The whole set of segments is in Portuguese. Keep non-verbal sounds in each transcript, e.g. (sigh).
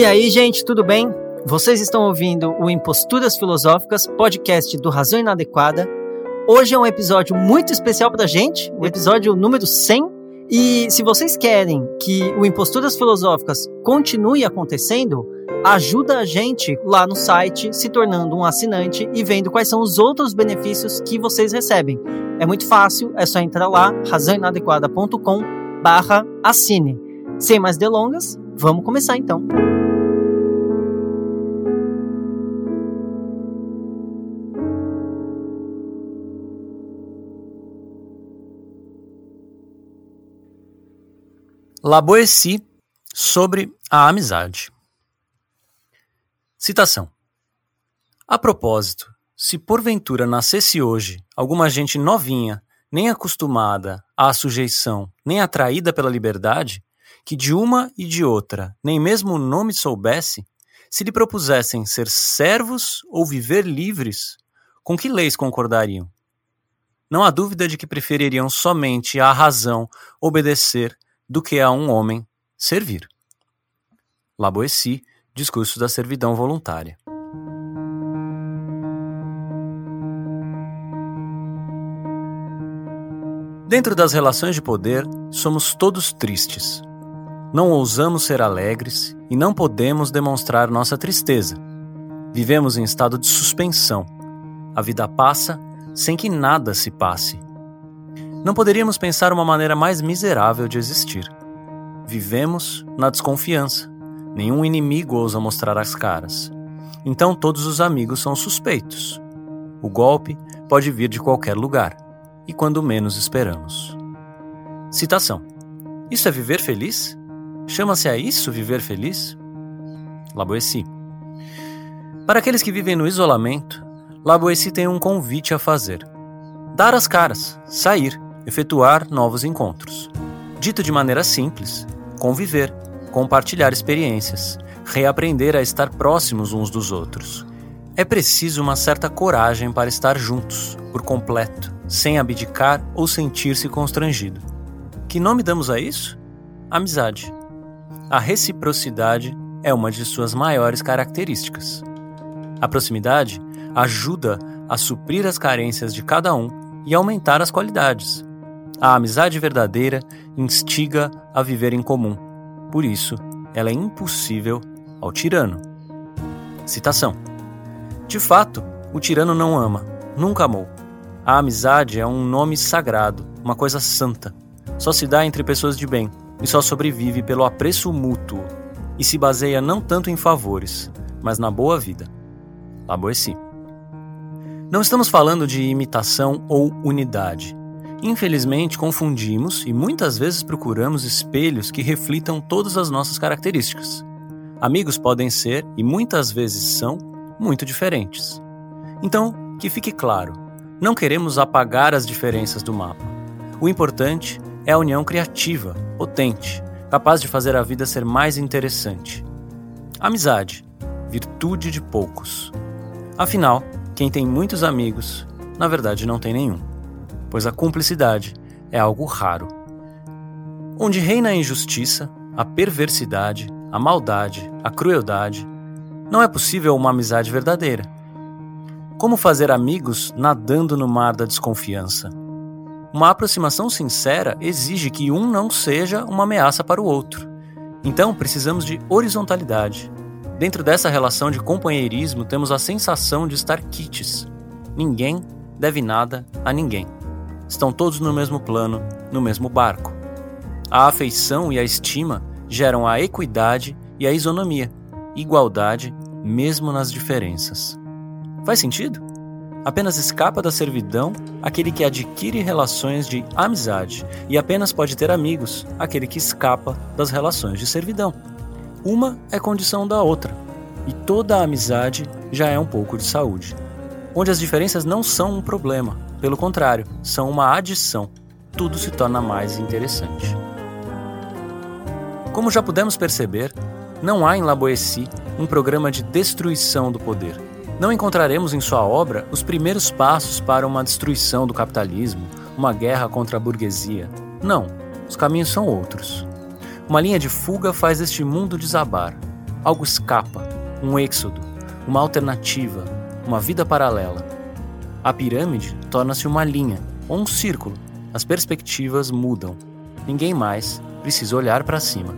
E aí, gente, tudo bem? Vocês estão ouvindo o Imposturas Filosóficas, podcast do Razão Inadequada. Hoje é um episódio muito especial pra gente, o episódio número 100. E se vocês querem que o Imposturas Filosóficas continue acontecendo, ajuda a gente lá no site, se tornando um assinante e vendo quais são os outros benefícios que vocês recebem. É muito fácil, é só entrar lá, razãoinadequada.com barra assine. Sem mais delongas, vamos começar então. La Boétie sobre a amizade. Citação. A propósito, se porventura nascesse hoje alguma gente novinha, nem acostumada à sujeição, nem atraída pela liberdade, que de uma e de outra nem mesmo o nome soubesse, se lhe propusessem ser servos ou viver livres, com que leis concordariam? Não há dúvida de que prefeririam somente à razão obedecer do que a um homem servir. La Boétie, Discurso da Servidão Voluntária. Dentro das relações de poder, somos todos tristes. Não ousamos ser alegres e não podemos demonstrar nossa tristeza. Vivemos em estado de suspensão. A vida passa sem que nada se passe não poderíamos pensar uma maneira mais miserável de existir. Vivemos na desconfiança. Nenhum inimigo ousa mostrar as caras. Então todos os amigos são suspeitos. O golpe pode vir de qualquer lugar, e quando menos esperamos. Citação: Isso é viver feliz? Chama-se a isso viver feliz? La Boétie. Para aqueles que vivem no isolamento, La Boétie tem um convite a fazer: dar as caras, sair efetuar novos encontros. Dito de maneira simples, conviver, compartilhar experiências, reaprender a estar próximos uns dos outros. É preciso uma certa coragem para estar juntos, por completo, sem abdicar ou sentir-se constrangido. Que nome damos a isso? Amizade. A reciprocidade é uma de suas maiores características. A proximidade ajuda a suprir as carências de cada um e aumentar as qualidades, a amizade verdadeira instiga a viver em comum. Por isso, ela é impossível ao tirano. Citação: De fato, o tirano não ama, nunca amou. A amizade é um nome sagrado, uma coisa santa. Só se dá entre pessoas de bem e só sobrevive pelo apreço mútuo e se baseia não tanto em favores, mas na boa vida. La Boétie. Não estamos falando de imitação ou unidade. Infelizmente, confundimos e muitas vezes procuramos espelhos que reflitam todas as nossas características. Amigos podem ser, e muitas vezes são, muito diferentes. Então, que fique claro: não queremos apagar as diferenças do mapa. O importante é a união criativa, potente, capaz de fazer a vida ser mais interessante. Amizade, virtude de poucos. Afinal, quem tem muitos amigos, na verdade não tem nenhum pois a cumplicidade é algo raro. Onde reina a injustiça, a perversidade, a maldade, a crueldade, não é possível uma amizade verdadeira. Como fazer amigos nadando no mar da desconfiança? Uma aproximação sincera exige que um não seja uma ameaça para o outro. Então, precisamos de horizontalidade. Dentro dessa relação de companheirismo, temos a sensação de estar quites. Ninguém deve nada a ninguém estão todos no mesmo plano, no mesmo barco. A afeição e a estima geram a equidade e a isonomia, igualdade mesmo nas diferenças. Faz sentido? Apenas escapa da servidão aquele que adquire relações de amizade, e apenas pode ter amigos aquele que escapa das relações de servidão. Uma é condição da outra, e toda amizade já é um pouco de saúde, onde as diferenças não são um problema, pelo contrário, são uma adição. Tudo se torna mais interessante. Como já pudemos perceber, não há em La Boétie um programa de destruição do poder. Não encontraremos em sua obra os primeiros passos para uma destruição do capitalismo, uma guerra contra a burguesia. Não, os caminhos são outros. Uma linha de fuga faz este mundo desabar. algo escapa, um êxodo, uma alternativa, uma vida paralela. A pirâmide torna-se uma linha ou um círculo. As perspectivas mudam. Ninguém mais precisa olhar para cima.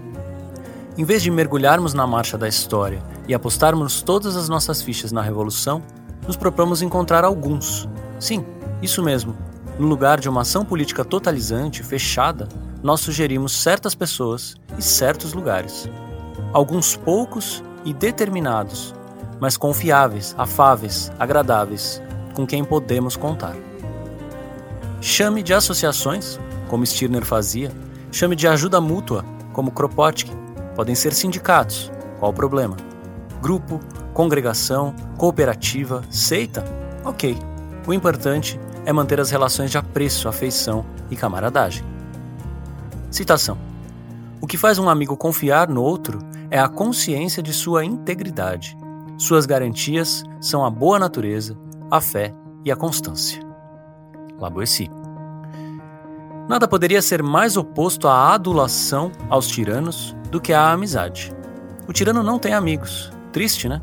Em vez de mergulharmos na marcha da história e apostarmos todas as nossas fichas na revolução, nos propomos encontrar alguns. Sim, isso mesmo. No lugar de uma ação política totalizante, fechada, nós sugerimos certas pessoas e certos lugares. Alguns poucos e determinados, mas confiáveis, afáveis, agradáveis, com quem podemos contar. Chame de associações, como Stirner fazia, chame de ajuda mútua, como Kropotkin, podem ser sindicatos, qual o problema? Grupo, congregação, cooperativa, seita? Ok. O importante é manter as relações de apreço, afeição e camaradagem. Citação: O que faz um amigo confiar no outro é a consciência de sua integridade. Suas garantias são a boa natureza, a fé e a constância. Laboessi. Nada poderia ser mais oposto à adulação aos tiranos do que à amizade. O tirano não tem amigos. Triste, né?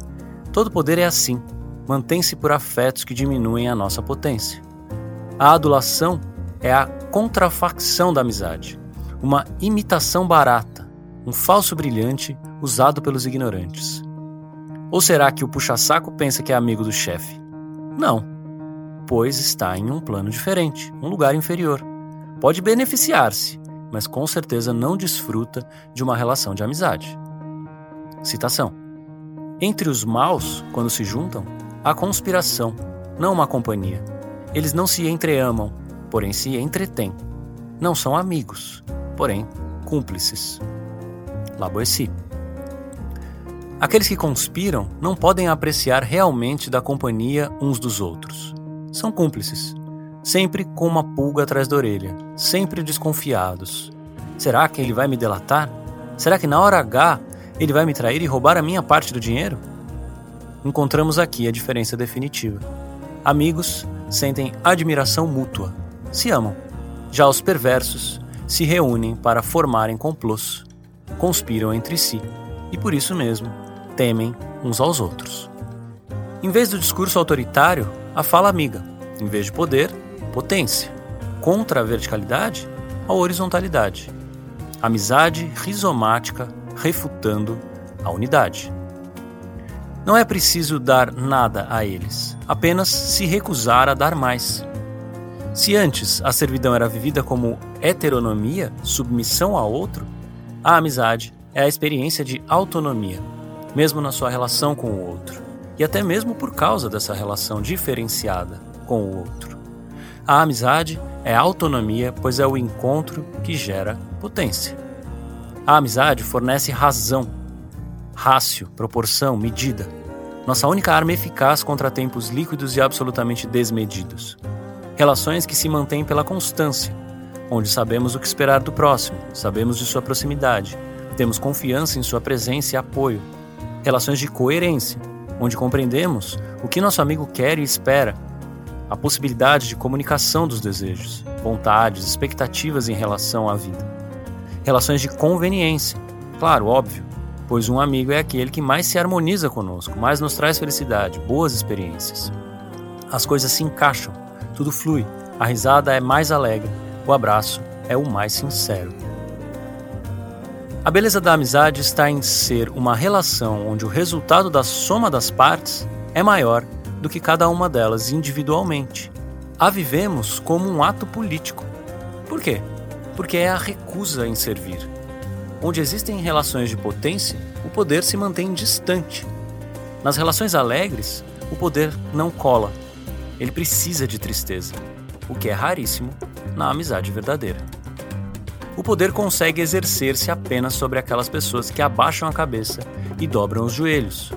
Todo poder é assim. Mantém-se por afetos que diminuem a nossa potência. A adulação é a contrafacção da amizade, uma imitação barata, um falso brilhante usado pelos ignorantes. Ou será que o puxa-saco pensa que é amigo do chefe? Não, pois está em um plano diferente, um lugar inferior. Pode beneficiar-se, mas com certeza não desfruta de uma relação de amizade. Citação: Entre os maus, quando se juntam, há conspiração, não uma companhia. Eles não se entreamam, porém se entretêm. Não são amigos, porém cúmplices. Laboessi. Aqueles que conspiram não podem apreciar realmente da companhia uns dos outros. São cúmplices, sempre com uma pulga atrás da orelha, sempre desconfiados. Será que ele vai me delatar? Será que na hora H ele vai me trair e roubar a minha parte do dinheiro? Encontramos aqui a diferença definitiva. Amigos sentem admiração mútua, se amam. Já os perversos se reúnem para formarem complôs, conspiram entre si e por isso mesmo temem uns aos outros. Em vez do discurso autoritário, a fala amiga. Em vez de poder, potência. Contra a verticalidade, a horizontalidade. Amizade rizomática refutando a unidade. Não é preciso dar nada a eles, apenas se recusar a dar mais. Se antes a servidão era vivida como heteronomia, submissão a outro, a amizade é a experiência de autonomia, mesmo na sua relação com o outro, e até mesmo por causa dessa relação diferenciada com o outro. A amizade é autonomia, pois é o encontro que gera potência. A amizade fornece razão, rácio, proporção, medida. Nossa única arma eficaz contra tempos líquidos e absolutamente desmedidos. Relações que se mantêm pela constância, onde sabemos o que esperar do próximo, sabemos de sua proximidade, temos confiança em sua presença e apoio. Relações de coerência, onde compreendemos o que nosso amigo quer e espera, a possibilidade de comunicação dos desejos, vontades, expectativas em relação à vida relações de conveniência. Claro, óbvio, pois um amigo é aquele que mais se harmoniza conosco, mais nos traz felicidade, boas experiências. As coisas se encaixam, tudo flui, a risada é mais alegre, o abraço é o mais sincero. A beleza da amizade está em ser uma relação onde o resultado da soma das partes é maior do que cada uma delas individualmente. A vivemos como um ato político. Por quê? porque é a recusa em servir. Onde existem relações de potência, o poder se mantém distante. Nas relações alegres, o poder não cola. Ele precisa de tristeza, o que é raríssimo na amizade verdadeira. O poder consegue exercer-se apenas sobre aquelas pessoas que abaixam a cabeça e dobram os joelhos.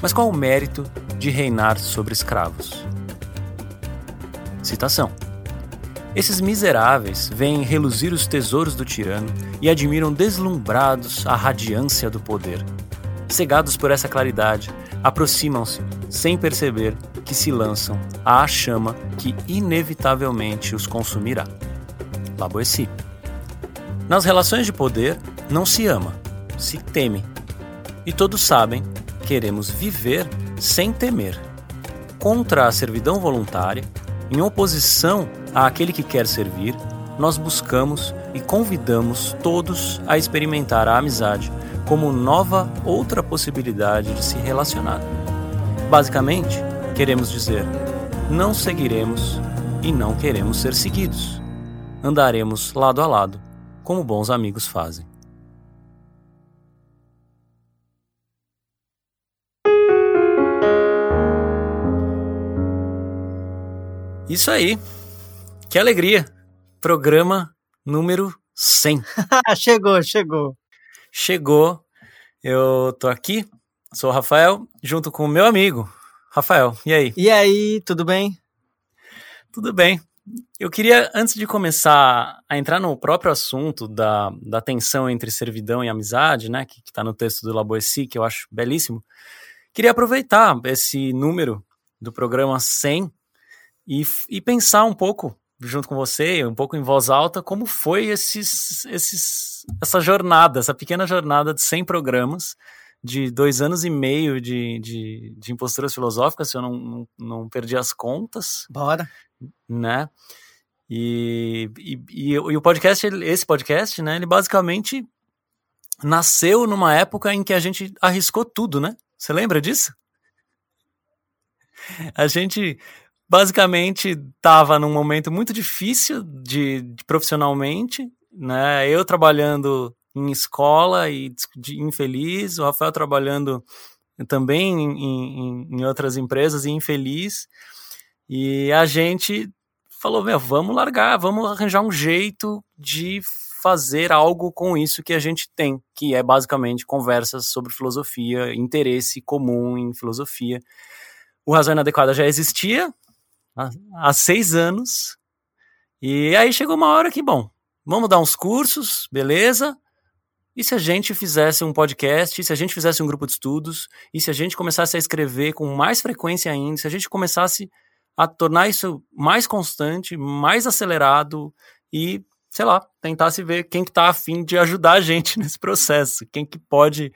Mas qual o mérito de reinar sobre escravos? Citação. Esses miseráveis veem reluzir os tesouros do tirano e admiram deslumbrados a radiância do poder. Cegados por essa claridade, aproximam-se, sem perceber que se lançam à chama que inevitavelmente os consumirá. Laboessi. Nas relações de poder, não se ama, se teme. E todos sabem, queremos viver sem temer. Contra a servidão voluntária, em oposição àquele que quer servir, nós buscamos e convidamos todos a experimentar a amizade como nova outra possibilidade de se relacionar. Basicamente, queremos dizer: não seguiremos e não queremos ser seguidos. Andaremos lado a lado, como bons amigos fazem. Isso aí. Que alegria. Programa número 100. (laughs) chegou, chegou. Chegou. Eu tô aqui, sou o Rafael, junto com o meu amigo, Rafael. E aí? E aí, tudo bem? Tudo bem. Eu queria, antes de começar a entrar no próprio assunto da, da tensão entre servidão e amizade, né, que está no texto do Laboessi, que eu acho belíssimo, queria aproveitar esse número do programa 100 e, e pensar um pouco junto com você, um pouco em voz alta, como foi esses, esses, essa jornada, essa pequena jornada de 100 programas, de dois anos e meio de, de, de imposturas filosóficas, se eu não, não, não, perdi as contas. Bora. Né? E, e, e, o podcast, esse podcast, né, ele basicamente nasceu numa época em que a gente arriscou tudo, né? Você lembra disso? A gente basicamente estava num momento muito difícil de, de, profissionalmente, né? Eu trabalhando em escola e de, infeliz, o Rafael trabalhando também em, em, em outras empresas e infeliz. E a gente falou, meu, vamos largar, vamos arranjar um jeito de fazer algo com isso que a gente tem, que é basicamente conversas sobre filosofia, interesse comum em filosofia. O Razão Inadequada já existia, há, seis anos. E aí chegou uma hora que, bom, vamos dar uns cursos, beleza? E se a gente fizesse um podcast, e se a gente fizesse um grupo de estudos, e se a gente começasse a escrever com mais frequência ainda, se a gente começasse a tornar isso mais constante, mais acelerado e, sei lá, tentasse ver quem que tá afim de ajudar a gente (laughs) nesse processo, quem que pode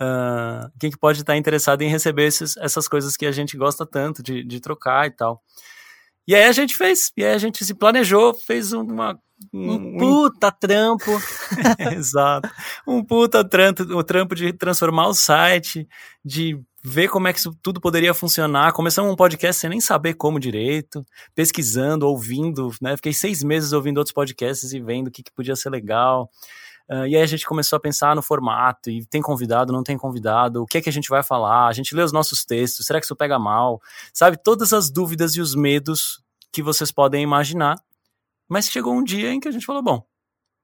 uh, quem que pode estar tá interessado em receber esses, essas coisas que a gente gosta tanto de, de trocar e tal. E aí a gente fez, e aí a gente se planejou, fez uma. Um, puta trampo. (laughs) Exato. Um puta trampo, o trampo de transformar o site, de ver como é que isso tudo poderia funcionar. Começamos um podcast sem nem saber como direito, pesquisando, ouvindo, né? Fiquei seis meses ouvindo outros podcasts e vendo o que, que podia ser legal. Uh, e aí a gente começou a pensar no formato, e tem convidado, não tem convidado, o que é que a gente vai falar, a gente lê os nossos textos, será que isso pega mal? Sabe, todas as dúvidas e os medos que vocês podem imaginar. Mas chegou um dia em que a gente falou, bom,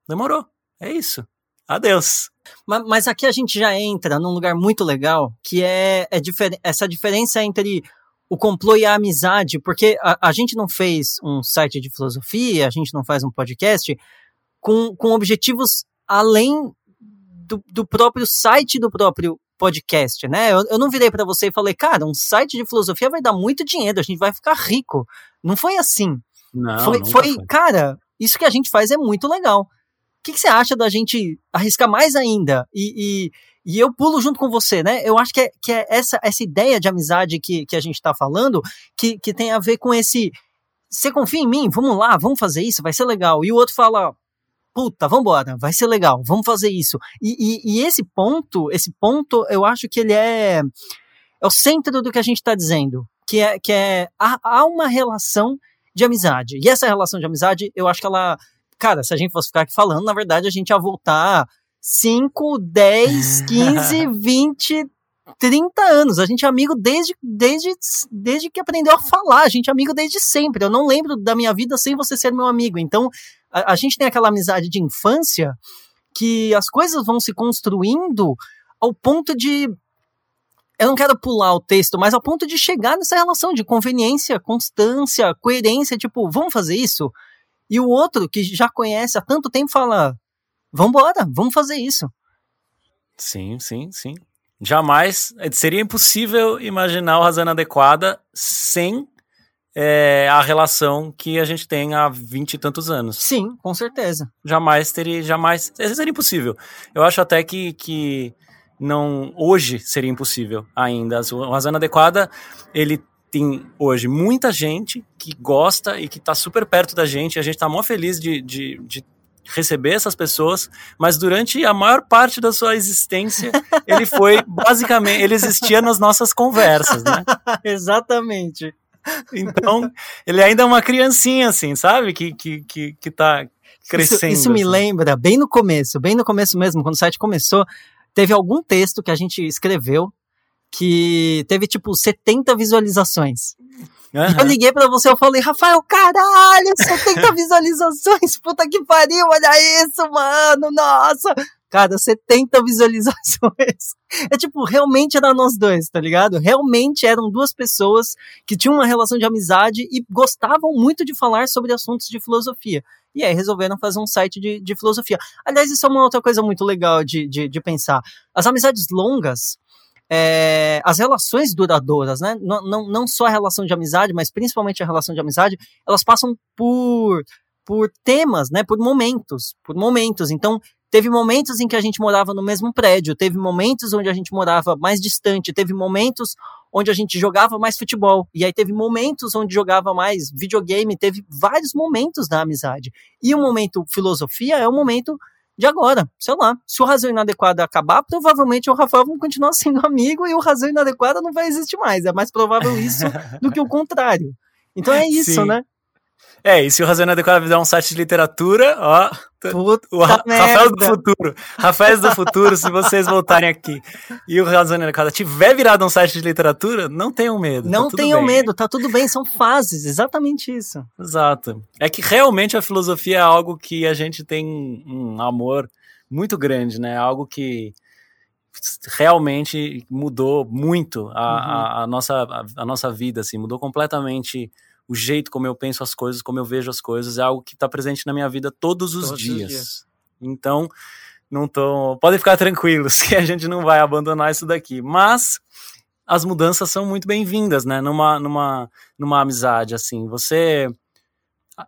demorou, é isso, adeus. Mas, mas aqui a gente já entra num lugar muito legal, que é, é difer essa diferença entre o complô e a amizade, porque a, a gente não fez um site de filosofia, a gente não faz um podcast com, com objetivos além do, do próprio site do próprio podcast, né? Eu, eu não virei para você e falei, cara, um site de filosofia vai dar muito dinheiro, a gente vai ficar rico. Não foi assim. Não, foi, foi, foi. cara, isso que a gente faz é muito legal. O que, que você acha da gente arriscar mais ainda? E, e, e, eu pulo junto com você, né? Eu acho que é, que é essa, essa ideia de amizade que, que a gente tá falando que, que tem a ver com esse. Você confia em mim? Vamos lá, vamos fazer isso, vai ser legal. E o outro fala, puta, vambora, vai ser legal, vamos fazer isso. E, e, e, esse ponto, esse ponto, eu acho que ele é, é o centro do que a gente está dizendo, que é, que é há, há, uma relação de amizade. E essa relação de amizade, eu acho que ela, cara, se a gente fosse ficar aqui falando, na verdade a gente ia voltar 5, 10, 15, 20, 30 anos. A gente é amigo desde, desde, desde que aprendeu a falar. A gente é amigo desde sempre. Eu não lembro da minha vida sem você ser meu amigo. Então, a, a gente tem aquela amizade de infância que as coisas vão se construindo ao ponto de eu não quero pular o texto, mas ao ponto de chegar nessa relação de conveniência, constância, coerência, tipo, vamos fazer isso? E o outro, que já conhece há tanto tempo, fala: vambora, vamos fazer isso. Sim, sim, sim. Jamais seria impossível imaginar o Razão Adequada sem é, a relação que a gente tem há vinte e tantos anos. Sim, com certeza. Jamais teria, jamais, seria impossível. Eu acho até que, que não hoje seria impossível ainda. O Razão Inadequada, ele tem hoje muita gente que gosta e que está super perto da gente. A gente está mó feliz de, de, de receber essas pessoas, mas durante a maior parte da sua existência, (laughs) ele foi basicamente, ele existia nas nossas conversas, né? (laughs) Exatamente. Então, ele ainda é uma criancinha, assim, sabe? Que, que, que, que tá crescendo. Isso, isso me assim. lembra, bem no começo, bem no começo mesmo, quando o site começou, teve algum texto que a gente escreveu que teve tipo 70 visualizações. Uhum. Eu liguei pra você, eu falei, Rafael, caralho, 70 (laughs) visualizações, puta que pariu, olha isso, mano, nossa. Cara, 70 visualizações. (laughs) É tipo, realmente era nós dois, tá ligado? Realmente eram duas pessoas que tinham uma relação de amizade e gostavam muito de falar sobre assuntos de filosofia. E aí resolveram fazer um site de, de filosofia. Aliás, isso é uma outra coisa muito legal de, de, de pensar. As amizades longas, é, as relações duradouras, né? Não, não, não só a relação de amizade, mas principalmente a relação de amizade, elas passam por, por temas, né? Por momentos, por momentos. Então, teve momentos em que a gente morava no mesmo prédio, teve momentos onde a gente morava mais distante, teve momentos onde a gente jogava mais futebol, e aí teve momentos onde jogava mais videogame, teve vários momentos da amizade. E o momento filosofia é o momento de agora, sei lá, se o razão inadequada acabar, provavelmente o Rafael vai continuar (laughs) sendo amigo e o razão inadequada não vai existir mais. É mais provável isso do que o contrário. Então é isso, Sim. né? É, e se o Razão Inadequada virar um site de literatura, ó, Puta o Ra Rafael do merda. futuro, Rafael do futuro, se vocês voltarem aqui e o Razão Inadequada tiver virado um site de literatura, não tenham medo. tá Não tudo tenham bem. medo, tá tudo bem, são fases, exatamente isso. Exato. É que realmente a filosofia é algo que a gente tem um amor muito grande, né? Algo que realmente mudou muito a, a- a nossa, a, a nossa vida, assim, mudou completamente o jeito como eu penso as coisas, como eu vejo as coisas, é algo que está presente na minha vida todos os, Todos os dias. dias. Então, não tô, podem ficar tranquilos (laughs) que a gente não vai abandonar isso daqui, mas as mudanças são muito bem-vindas, né? Numa, numa, numa amizade, assim. Você.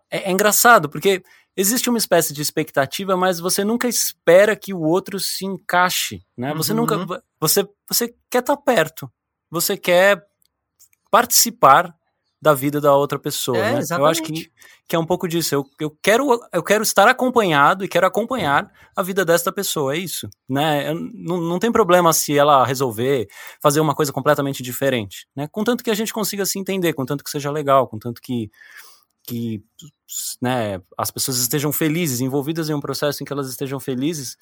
É, é engraçado, porque existe uma espécie de expectativa, mas você nunca espera que o outro se encaixe, né? Você Uhum. nunca. Você, você quer estar perto. Você quer participar da vida da outra pessoa, É, né? Eu acho que, que é um pouco disso. Eu, eu, quero, eu quero estar acompanhado e quero acompanhar a vida desta pessoa, é isso, né? Eu- não, não tem problema se ela resolver fazer uma coisa completamente diferente, né? Contanto que a gente consiga se entender, contanto que seja legal, contanto que que né, as pessoas estejam felizes, envolvidas em um processo em que elas estejam felizes,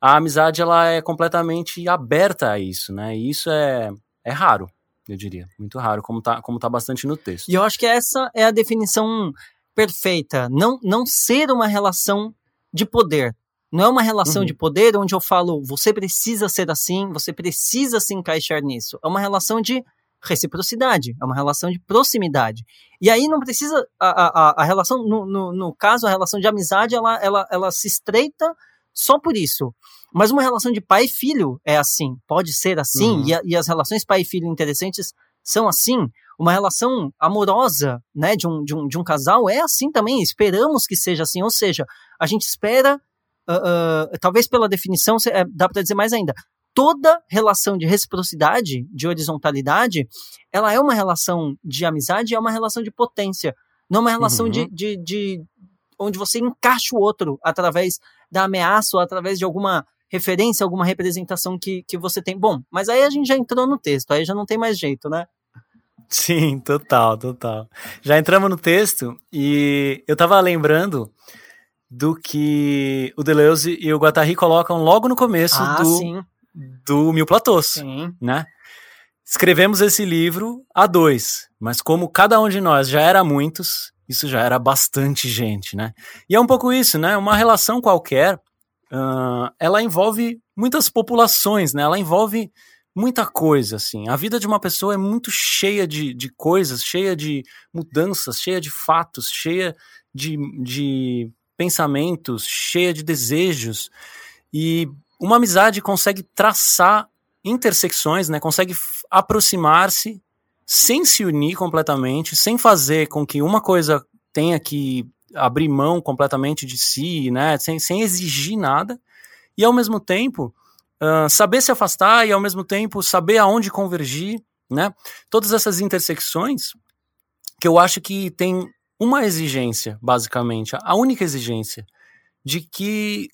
a amizade ela é completamente aberta a isso, né? E isso é, é raro, eu diria, muito raro, como tá, como tá bastante no texto. E eu acho que essa é a definição perfeita. Não, não ser uma relação de poder. Não é uma relação Uhum. de poder onde eu falo, você precisa ser assim, você precisa se encaixar nisso. É uma relação de reciprocidade, é uma relação de proximidade. E aí não precisa. A, a, a relação, no, no, no caso, a relação de amizade, ela, ela, ela se estreita só por isso. Mas uma relação de pai e filho é assim, pode ser assim, Uhum. e, a- e as relações pai e filho interessantes são assim. Uma relação amorosa, né, de um, de, um, de um casal é assim também. Esperamos que seja assim, ou seja, a gente espera, ah, ah, talvez pela definição, é, dá para dizer mais ainda. Toda relação de reciprocidade, de horizontalidade, ela é uma relação de amizade, é uma relação de potência. Não é uma relação Uhum. de, de, de onde você encaixa o outro através da ameaça ou através de alguma referência, alguma representação que, que você tem. Bom, mas aí a gente já entrou no texto, aí já não tem mais jeito, né? Sim, total, total. Já entramos no texto e eu tava lembrando do que o Deleuze e o Guattari colocam logo no começo ah, do, sim, do Mil Platôs. sim. né? Escrevemos esse livro a dois, mas como cada um de nós já era muitos, isso já era bastante gente, né? E é um pouco isso, né? Uma relação qualquer, ah, ela envolve muitas populações, né? Ela envolve muita coisa, assim. A vida de uma pessoa é muito cheia de, de coisas, cheia de mudanças, cheia de fatos, cheia de, de pensamentos, cheia de desejos. E uma amizade consegue traçar intersecções, né? Consegue aproximar-se sem se unir completamente, sem fazer com que uma coisa tenha que abrir mão completamente de si, né? Sem, sem exigir nada. E ao mesmo tempo uh, saber se afastar e ao mesmo tempo saber aonde convergir, né? Todas essas intersecções que eu acho que tem uma exigência, basicamente, a única exigência de que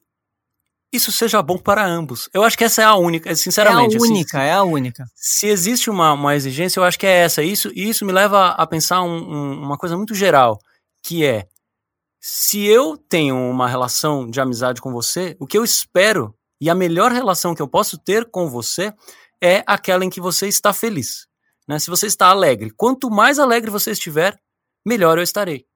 isso seja bom para ambos. Eu acho que essa é a única, sinceramente. É a única, assim, é a única. Se existe uma, uma exigência, eu acho que é essa. Isso, e isso me leva a pensar um, um, uma coisa muito geral, que é se eu tenho uma relação de amizade com você, o que eu espero e a melhor relação que eu posso ter com você é aquela em que você está feliz. Né? Se você está alegre. Quanto mais alegre você estiver, melhor eu estarei.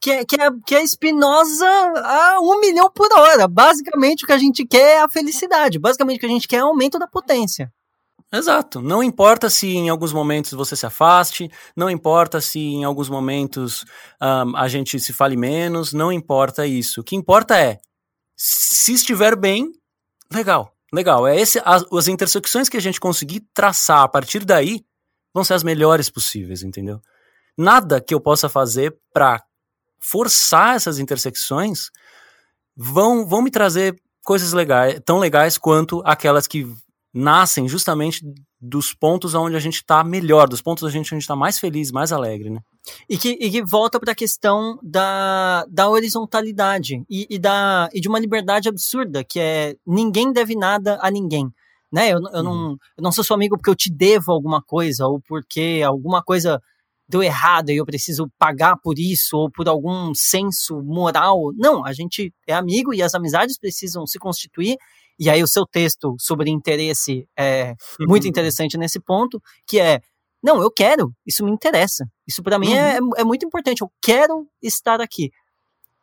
Que é, que, é, que é Spinoza a um milhão por hora. Basicamente, o que a gente quer é a felicidade. Basicamente, o que a gente quer é aumento da potência. Exato. Não importa se em alguns momentos você se afaste, não importa se em alguns momentos um, a gente se fale menos, não importa isso. O que importa é, se estiver bem, legal, legal. É esse, as, as intersecções que a gente conseguir traçar a partir daí vão ser as melhores possíveis, entendeu? Nada que eu possa fazer para forçar essas intersecções vão, vão me trazer coisas legais, tão legais quanto aquelas que nascem justamente dos pontos onde a gente está melhor, dos pontos onde a gente está mais feliz, mais alegre, né? E que, e que volta para a questão da, da horizontalidade e, e, da, e de uma liberdade absurda, que é ninguém deve nada a ninguém. Né? Eu, eu, uhum. não, eu não sou seu amigo porque eu te devo alguma coisa, ou porque alguma coisa deu errado e eu preciso pagar por isso, ou por algum senso moral. Não, a gente é amigo e as amizades precisam se constituir e aí o seu texto sobre interesse é muito interessante nesse ponto, que é não, eu quero, isso me interessa. Isso para mim é, uhum. é, é, muito importante. Eu quero estar aqui.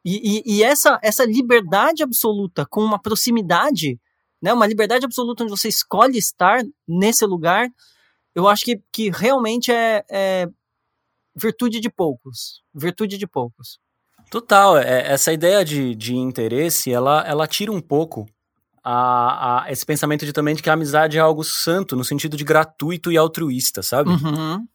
E, e, e, essa, essa liberdade absoluta com uma proximidade, né, uma liberdade absoluta onde você escolhe estar nesse lugar, eu acho que, que realmente é, é virtude de poucos. Virtude de poucos. Total. É, essa ideia de, de interesse, ela, ela tira um pouco a, a, esse pensamento de também de que a amizade é algo santo, no sentido de gratuito e altruísta, sabe? Uhum.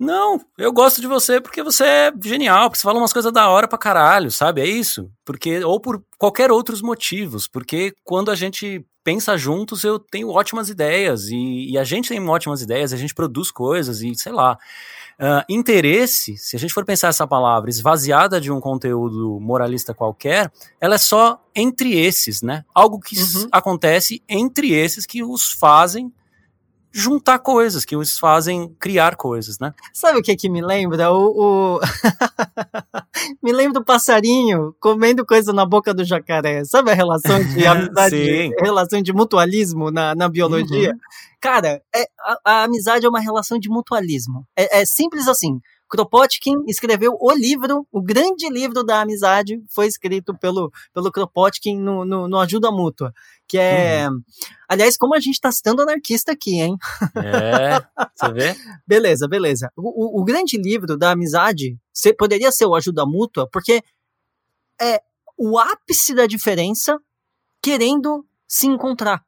Não, eu gosto de você porque você é genial, porque você fala umas coisas da hora pra caralho, sabe? É isso. Porque, ou por qualquer outros motivos. Porque quando a gente pensa juntos, eu tenho ótimas ideias. E, e a gente tem ótimas ideias, a gente produz coisas e sei lá. Uh, interesse, se a gente for pensar essa palavra esvaziada de um conteúdo moralista qualquer, ela é só entre esses, né? Algo que uhum. acontece entre esses que os fazem juntar coisas, que os fazem criar coisas, né? Sabe o que que me lembra? O, o... (laughs) me lembra do passarinho comendo coisa na boca do jacaré. Sabe a relação de (laughs) amizade, relação de mutualismo na, na biologia? Uhum. Cara, é, a, a, amizade é uma relação de mutualismo. É, é simples assim. Kropotkin escreveu o livro, o grande livro da amizade, foi escrito pelo, pelo Kropotkin no, no, no Ajuda Mútua. Que é. Uhum. Aliás, como a gente está citando anarquista aqui, hein? É, você vê? (laughs) beleza, beleza. O, o, o, grande livro da amizade poderia ser o Ajuda Mútua, porque é o ápice da diferença querendo se encontrar.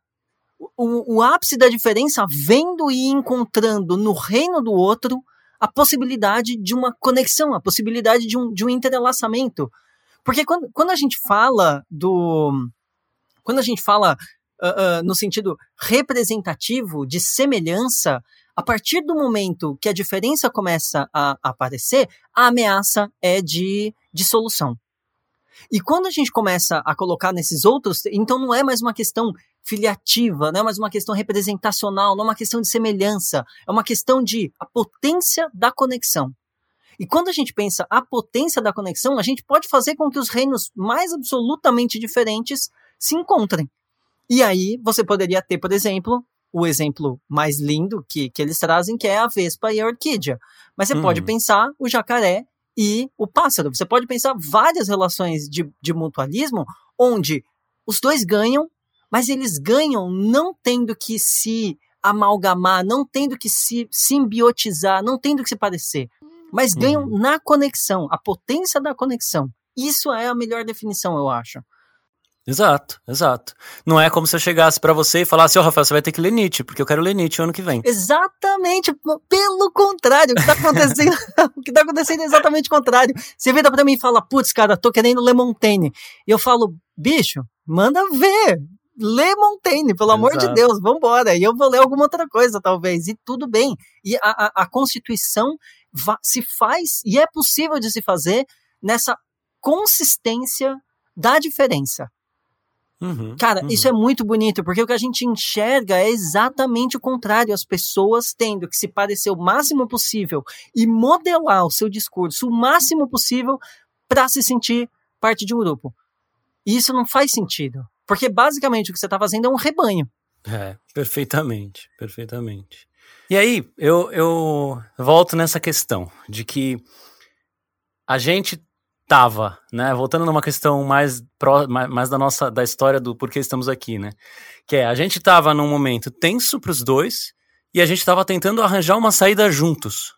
O, o ápice da diferença vendo e encontrando no reino do outro a possibilidade de uma conexão, a possibilidade de um, de um entrelaçamento. Porque quando, quando a gente fala do. Quando a gente fala uh, uh, no sentido representativo, de semelhança, a partir do momento que a diferença começa a, aparecer, a ameaça é de dissolução. E quando a gente começa a colocar nesses outros, então não é mais uma questão filiativa, não é mais uma questão representacional, não é uma questão de semelhança, é uma questão de a potência da conexão. E quando a gente pensa a potência da conexão, a gente pode fazer com que os reinos mais absolutamente diferentes se encontrem. E aí você poderia ter, por exemplo, o exemplo mais lindo que, que eles trazem, que é a Vespa e a Orquídea. Mas você pode uhum. pensar o jacaré e o pássaro. Você pode pensar várias relações de, de mutualismo onde os dois ganham, mas eles ganham não tendo que se amalgamar, não tendo que se simbiotizar, não tendo que se parecer, mas ganham uhum. na conexão, a potência da conexão. Isso é a melhor definição, eu acho. Exato, exato. Não é como se eu chegasse para você e falasse, ó, oh, Rafael, você vai ter que ler Nietzsche, porque eu quero ler Nietzsche ano que vem. Exatamente, pelo contrário, o que tá acontecendo, (laughs) o que tá acontecendo é exatamente o contrário. Você vira para mim e fala, putz, cara, tô querendo ler Montaigne. E eu falo, bicho, manda ver. Lê Montaigne, pelo amor Exato. de Deus, vambora. E eu vou ler alguma outra coisa, talvez. E tudo bem. E a, a, a Constituição se faz, e é possível de se fazer, nessa consistência da diferença. Uhum, Cara, uhum. isso é muito bonito, porque o que a gente enxerga é exatamente o contrário. As pessoas tendo que se parecer o máximo possível e modelar o seu discurso o máximo possível para se sentir parte de um grupo. E isso não faz sentido. Porque basicamente o que você está fazendo é um rebanho. É, perfeitamente, perfeitamente. E aí, eu, eu volto nessa questão de que a gente tava, né? Voltando numa questão mais, pro, mais, mais, da nossa da história do porquê estamos aqui, né? Que é, a gente tava num momento tenso para os dois e a gente tava tentando arranjar uma saída juntos.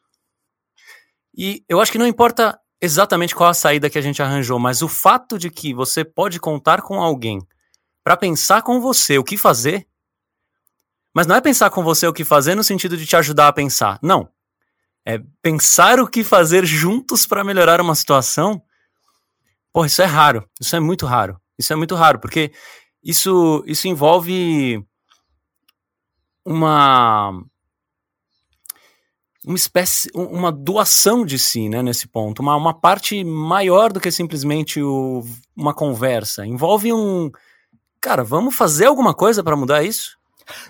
E eu acho que não importa exatamente qual a saída que a gente arranjou, mas o fato de que você pode contar com alguém para pensar com você o que fazer, mas não é pensar com você o que fazer no sentido de te ajudar a pensar. Não. É pensar o que fazer juntos para melhorar uma situação. Pô, isso é raro. Isso é muito raro. Isso é muito raro, porque isso, isso envolve uma uma espécie, uma doação de si, né, nesse ponto, uma, uma parte maior do que simplesmente o, uma conversa. Envolve um, cara, vamos fazer alguma coisa para mudar isso?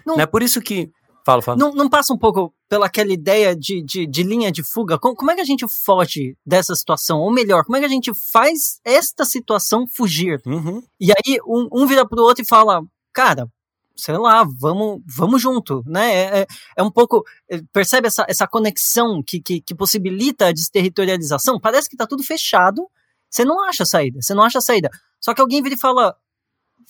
Não, é por isso que Fala, fala. Não, não passa um pouco pela aquela ideia de, de, de, linha de fuga? Como, como é que a gente foge dessa situação? Ou melhor, como é que a gente faz esta situação fugir? Uhum. E aí um, um vira pro outro e fala, cara, sei lá, vamos, vamos junto, né? É, é, é um pouco, é, percebe essa, essa conexão que, que, que, possibilita a desterritorialização? Parece que tá tudo fechado, você não acha saída, você não acha saída. Só que alguém vira e fala,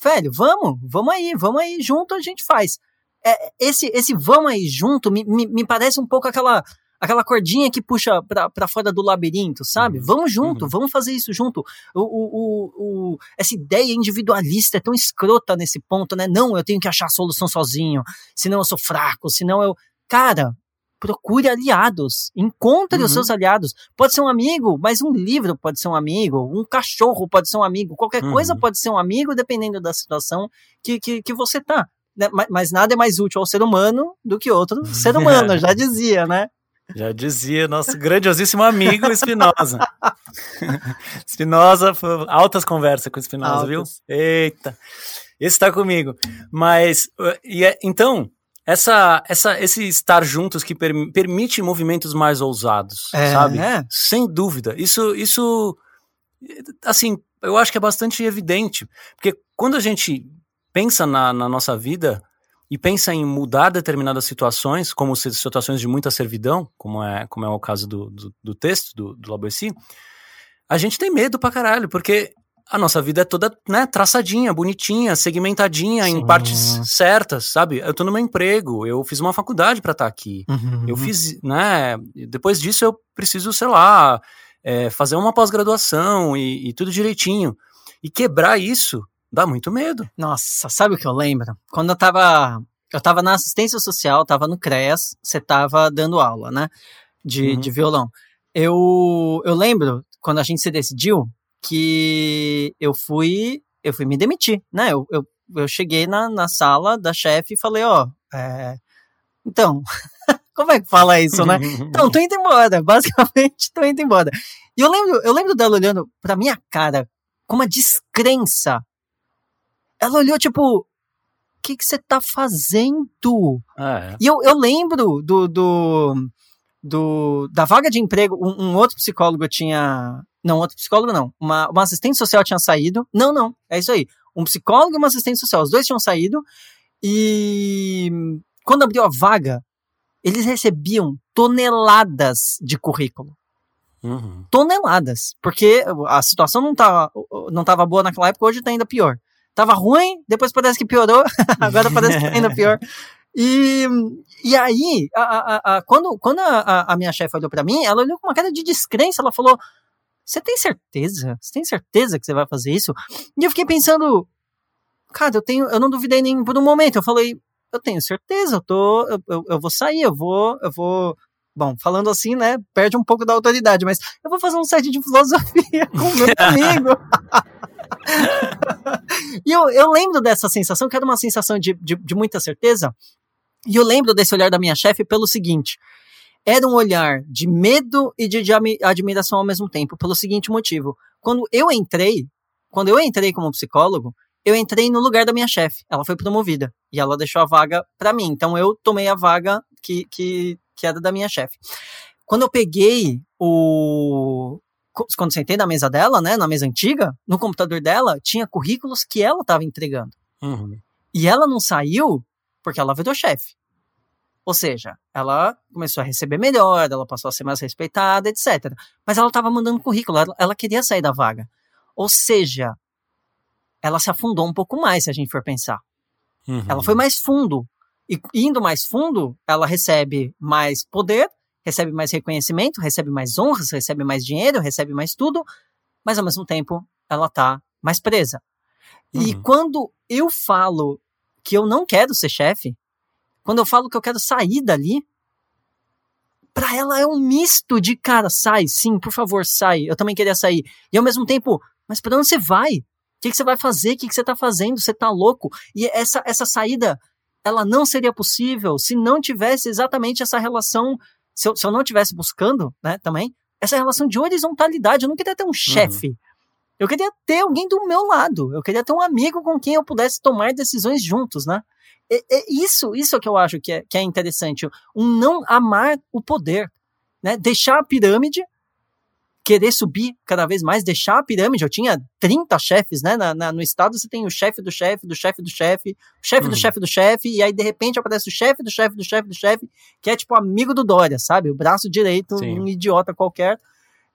velho, vamos, vamos aí, vamos aí, junto a gente faz. É, esse, esse vamos aí junto me, me, me parece um pouco aquela aquela cordinha que puxa para fora do labirinto, sabe? Uhum. Vamos junto, uhum. vamos fazer isso junto. O, o, o, essa ideia individualista é tão escrota nesse ponto, né? Não, eu tenho que achar a solução sozinho, senão eu sou fraco, senão eu. Cara, procure aliados, encontre uhum. os seus aliados. Pode ser um amigo, mas um livro pode ser um amigo, um cachorro pode ser um amigo, qualquer uhum. coisa pode ser um amigo, dependendo da situação que, que, que você tá. Né? Mas nada é mais útil ao ser humano do que outro (laughs) ser humano, já dizia, né? Já dizia nosso grandiosíssimo amigo Espinosa. Espinosa, (laughs) altas conversas com Espinosa, viu? Eita, esse tá comigo. Mas, e é, então, essa, essa, esse estar juntos que per, permite movimentos mais ousados, é, sabe? É. Sem dúvida. Isso, isso, assim, eu acho que é bastante evidente. Porque quando a gente pensa na, na nossa vida, e pensa em mudar determinadas situações, como situações de muita servidão, como é, como é o caso do, do, do texto do, do Laboessi, a gente tem medo pra caralho, porque a nossa vida é toda né, traçadinha, bonitinha, segmentadinha Sim. em partes certas, sabe? Eu tô no meu emprego, eu fiz uma faculdade para estar tá aqui, uhum. eu fiz, né? Depois disso eu preciso, sei lá, é, fazer uma pós-graduação e, e tudo direitinho. E quebrar isso Dá muito medo. Nossa, sabe o que eu lembro? Quando eu tava. Eu tava na assistência social, tava no CREAS, você tava dando aula, né? De, uhum. de violão. Eu, eu lembro, quando a gente se decidiu, que eu fui. Eu fui me demitir, né? Eu, eu, eu cheguei na, na sala da chefe e falei, ó, é, então, (laughs) como é que fala isso, né? Então, tô indo embora, basicamente (laughs) tô indo embora. E eu lembro, eu lembro dela olhando pra minha cara com uma descrença ela olhou, tipo, o que você tá fazendo? Ah, é. E eu, eu lembro do, do, do, da vaga de emprego, um, um, outro psicólogo tinha. Não, outro psicólogo não. Uma, uma assistente social tinha saído. Não, não, é isso aí. Um psicólogo e uma assistente social, os dois tinham saído. E quando abriu a vaga, eles recebiam toneladas de currículo. Uhum. Toneladas. Porque a situação não estava não tava boa naquela época, hoje está ainda pior. Tava ruim, depois parece que piorou, (laughs) agora parece que tá ainda pior. E, e aí, a, a, a, quando, quando a, a minha chefe olhou para mim, ela olhou com uma cara de descrença, ela falou, você tem certeza? Você tem certeza que você vai fazer isso? E eu fiquei pensando, cara, eu tenho, eu não duvidei nem por um momento. Eu falei, eu tenho certeza, eu tô, eu, eu, eu, vou sair, eu vou, eu vou. Bom, falando assim, né, perde um pouco da autoridade, mas eu vou fazer um site de filosofia (laughs) com o meu amigo. E eu, eu lembro dessa sensação, que era uma sensação de, de, de muita certeza. E eu lembro desse olhar da minha chefe pelo seguinte: era um olhar de medo e de, de admiração ao mesmo tempo, pelo seguinte motivo. Quando eu entrei, quando eu entrei como psicólogo, eu entrei no lugar da minha chefe. Ela foi promovida e ela deixou a vaga para mim. Então eu tomei a vaga que, que, que era da minha chefe. Quando eu peguei o. Quando sentei na mesa dela, né, na mesa antiga, no computador dela, tinha currículos que ela estava entregando. Uhum. E ela não saiu porque ela virou chefe. Ou seja, ela começou a receber melhor, ela passou a ser mais respeitada, etc. Mas ela estava mandando currículo, ela, ela queria sair da vaga. Ou seja, ela se afundou um pouco mais, se a gente for pensar. Uhum. Ela foi mais fundo. E indo mais fundo, ela recebe mais poder, recebe mais reconhecimento, recebe mais honras, recebe mais dinheiro, recebe mais tudo, mas ao mesmo tempo ela tá mais presa. Uhum. E quando eu falo que eu não quero ser chefe, quando eu falo que eu quero sair dali, para ela é um misto de cara, sai, sim, por favor, sai. Eu também queria sair. E ao mesmo tempo, mas para onde você vai? que, que você vai fazer? O que, que você está fazendo? Você está louco? E essa, essa saída, ela não seria possível se não tivesse exatamente essa relação, se eu, se eu não estivesse buscando, né, também, essa relação de horizontalidade. Eu não queria ter um uhum. chefe. Uhum. Eu queria ter alguém do meu lado. Eu queria ter um amigo com quem eu pudesse tomar decisões juntos, né? É, é isso, isso é que eu acho que é, que é interessante. Um não amar o poder, né? Deixar a pirâmide querer subir cada vez mais, deixar a pirâmide. Eu tinha 30 chefes, né? Na, na, no estado você tem o chefe do chefe, do chefe do chefe, chefe uhum. do chefe do chefe, e aí de repente aparece o chefe do chefe do chefe do chefe, que é tipo amigo do Dória, sabe? O braço direito, Sim. um idiota qualquer.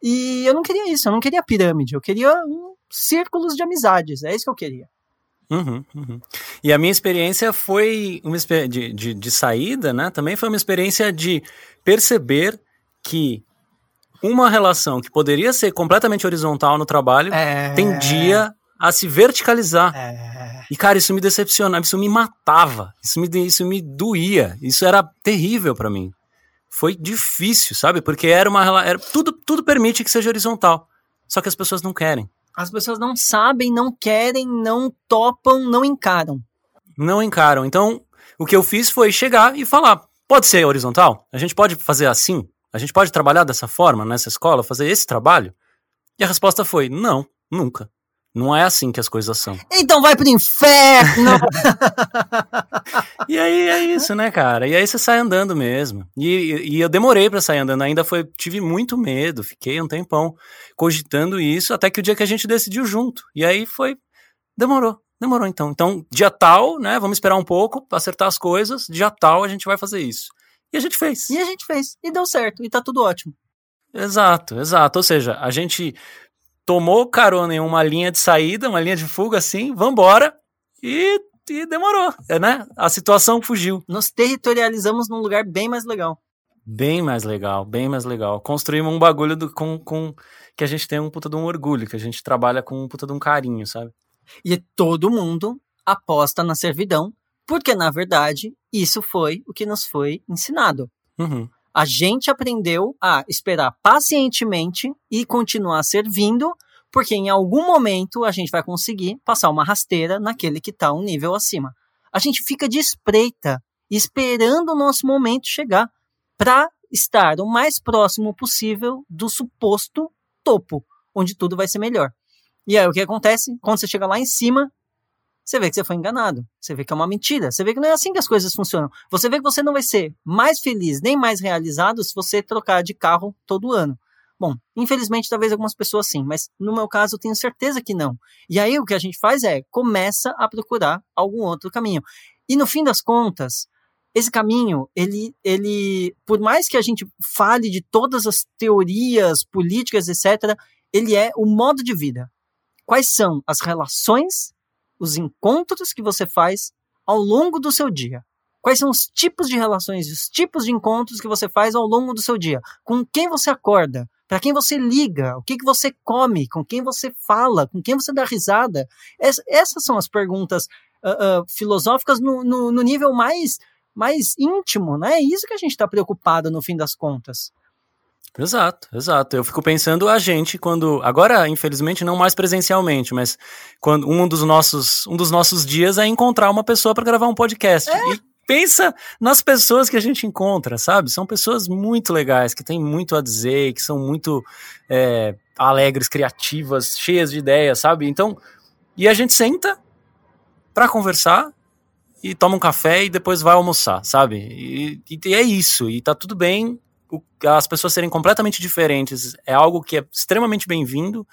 E eu não queria isso, eu não queria pirâmide, eu queria um círculos de amizades, é isso que eu queria. Uhum, uhum. E a minha experiência foi uma de, de, de saída, né? Também foi uma experiência de perceber que uma relação que poderia ser completamente horizontal no trabalho é... tendia a se verticalizar. É... E, cara, isso me decepcionava, isso me matava, isso me, isso me doía, isso era terrível para mim. Foi difícil, sabe? Porque era uma era, tudo, tudo permite que seja horizontal. Só que as pessoas não querem. As pessoas não sabem, não querem, não topam, não encaram. Não encaram. Então, o que eu fiz foi chegar e falar: pode ser horizontal? A gente pode fazer assim? A gente pode trabalhar dessa forma nessa escola, fazer esse trabalho? E a resposta foi: não, nunca. Não é assim que as coisas são. Então vai pro inferno! (laughs) e aí é isso, né, cara? E aí você sai andando mesmo. E, e eu demorei para sair andando, ainda foi, tive muito medo, fiquei um tempão cogitando isso, até que o dia que a gente decidiu junto. E aí foi, demorou, demorou então. Então, dia tal, né, vamos esperar um pouco, acertar as coisas, dia tal a gente vai fazer isso. E a gente fez. E a gente fez. E deu certo. E tá tudo ótimo. Exato, exato. Ou seja, a gente tomou carona em uma linha de saída, uma linha de fuga assim, vambora. E, e demorou, né? A situação fugiu. Nos territorializamos num lugar bem mais legal. Bem mais legal, bem mais legal. Construímos um bagulho do, com, com que a gente tem um puta de um orgulho, que a gente trabalha com um puta de um carinho, sabe? E todo mundo aposta na servidão porque, na verdade, isso foi o que nos foi ensinado. Uhum. A gente aprendeu a esperar pacientemente e continuar servindo, porque em algum momento a gente vai conseguir passar uma rasteira naquele que está um nível acima. A gente fica de espreita, esperando o nosso momento chegar, para estar o mais próximo possível do suposto topo, onde tudo vai ser melhor. E aí o que acontece? Quando você chega lá em cima, você vê que você foi enganado. Você vê que é uma mentira. Você vê que não é assim que as coisas funcionam. Você vê que você não vai ser mais feliz nem mais realizado se você trocar de carro todo ano. Bom, infelizmente, talvez algumas pessoas sim, mas no meu caso eu tenho certeza que não. E aí o que a gente faz é começa a procurar algum outro caminho. E no fim das contas, esse caminho, ele, ele, por mais que a gente fale de todas as teorias políticas, etc., ele é o modo de vida. Quais são as relações os encontros que você faz ao longo do seu dia. Quais são os tipos de relações, os tipos de encontros que você faz ao longo do seu dia? Com quem você acorda? Para quem você liga? O que, que você come? Com quem você fala? Com quem você dá risada? essas são as perguntas uh, uh, filosóficas no, no, no, nível mais, mais íntimo, né? É isso que a gente está preocupado no fim das contas. Exato, exato. Eu fico pensando a gente quando agora, infelizmente, não mais presencialmente, mas quando um dos nossos um dos nossos dias é encontrar uma pessoa para gravar um podcast. É. E pensa nas pessoas que a gente encontra, sabe? São pessoas muito legais, que têm muito a dizer, que são muito é, alegres, criativas, cheias de ideias, sabe? Então, e a gente senta para conversar e toma um café e depois vai almoçar, sabe? E, e, é isso, e tá tudo bem. O, as pessoas serem completamente diferentes é algo que é extremamente bem-vindo,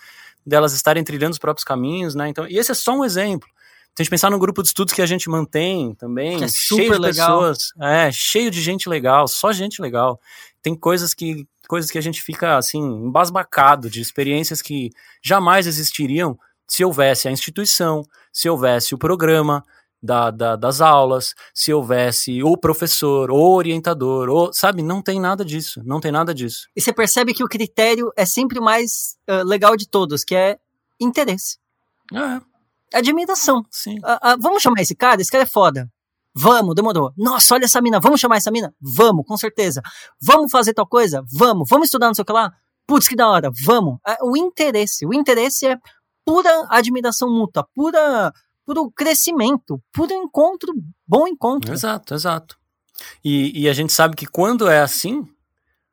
delas estarem trilhando os próprios caminhos, né? Então, e esse é só um exemplo. Se a gente pensar no grupo de estudos que a gente mantém também, é cheio de legal. pessoas, é, cheio de gente legal, só gente legal. Tem coisas que coisas que a gente fica assim embasbacado de experiências que jamais existiriam se houvesse a instituição, se houvesse o programa, da, da, das aulas, se houvesse o professor, o orientador, ou, sabe, não tem nada disso, não tem nada disso. E você percebe que o critério é sempre o mais uh, legal de todos, que é interesse. É. Admiração. Sim. Uh, uh, vamos chamar esse cara? Esse cara é foda. Vamos, demorou. Nossa, olha essa mina, vamos chamar essa mina? Vamos, com certeza. Vamos fazer tal coisa? Vamos. Vamos estudar não sei o que lá? Putz, que da hora, vamos. O interesse, o interesse é pura admiração mútua, pura puro crescimento, puro encontro, bom encontro. Exato, exato. E, e a gente sabe que quando é assim,